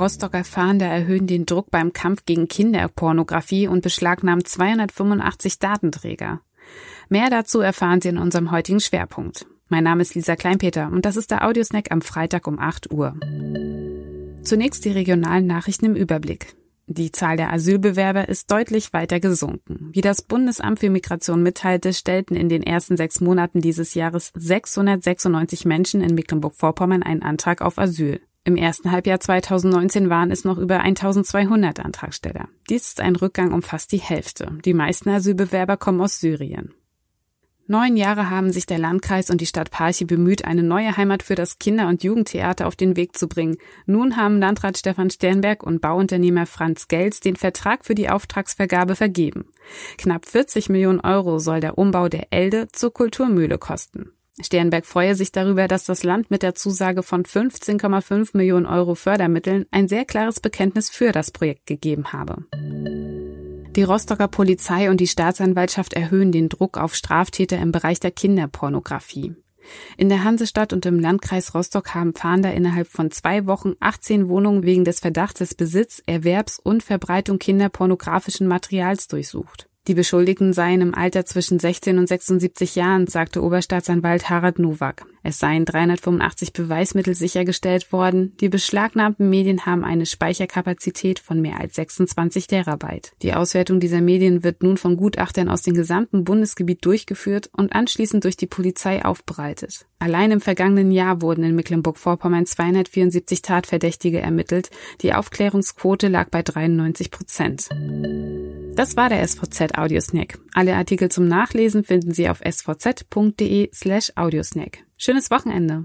Rostocker Fahnder erhöhen den Druck beim Kampf gegen Kinderpornografie und beschlagnahmen 285 Datenträger. Mehr dazu erfahren Sie in unserem heutigen Schwerpunkt. Mein Name ist Lisa Kleinpeter und das ist der Audiosnack am Freitag um 8 Uhr. Zunächst die regionalen Nachrichten im Überblick. Die Zahl der Asylbewerber ist deutlich weiter gesunken. Wie das Bundesamt für Migration mitteilte, stellten in den ersten sechs Monaten dieses Jahres 696 Menschen in Mecklenburg-Vorpommern einen Antrag auf Asyl. Im ersten Halbjahr 2019 waren es noch über 1200 Antragsteller. Dies ist ein Rückgang um fast die Hälfte. Die meisten Asylbewerber kommen aus Syrien. Neun Jahre haben sich der Landkreis und die Stadt Parchi bemüht, eine neue Heimat für das Kinder- und Jugendtheater auf den Weg zu bringen. Nun haben Landrat Stefan Sternberg und Bauunternehmer Franz Gels den Vertrag für die Auftragsvergabe vergeben. Knapp 40 Millionen Euro soll der Umbau der Elde zur Kulturmühle kosten. Sternberg freue sich darüber, dass das Land mit der Zusage von 15,5 Millionen Euro Fördermitteln ein sehr klares Bekenntnis für das Projekt gegeben habe. Die Rostocker Polizei und die Staatsanwaltschaft erhöhen den Druck auf Straftäter im Bereich der Kinderpornografie. In der Hansestadt und im Landkreis Rostock haben Fahnder innerhalb von zwei Wochen 18 Wohnungen wegen des Verdachts des Besitz, Erwerbs und Verbreitung kinderpornografischen Materials durchsucht. Die Beschuldigten seien im Alter zwischen 16 und 76 Jahren, sagte Oberstaatsanwalt Harald Nowak. Es seien 385 Beweismittel sichergestellt worden. Die beschlagnahmten Medien haben eine Speicherkapazität von mehr als 26 Terabyte. Die Auswertung dieser Medien wird nun von Gutachtern aus dem gesamten Bundesgebiet durchgeführt und anschließend durch die Polizei aufbereitet. Allein im vergangenen Jahr wurden in Mecklenburg-Vorpommern 274 Tatverdächtige ermittelt. Die Aufklärungsquote lag bei 93 Prozent. Das war der SVZ Audiosnack. Alle Artikel zum Nachlesen finden Sie auf svz.de slash Audiosnack. Schönes Wochenende.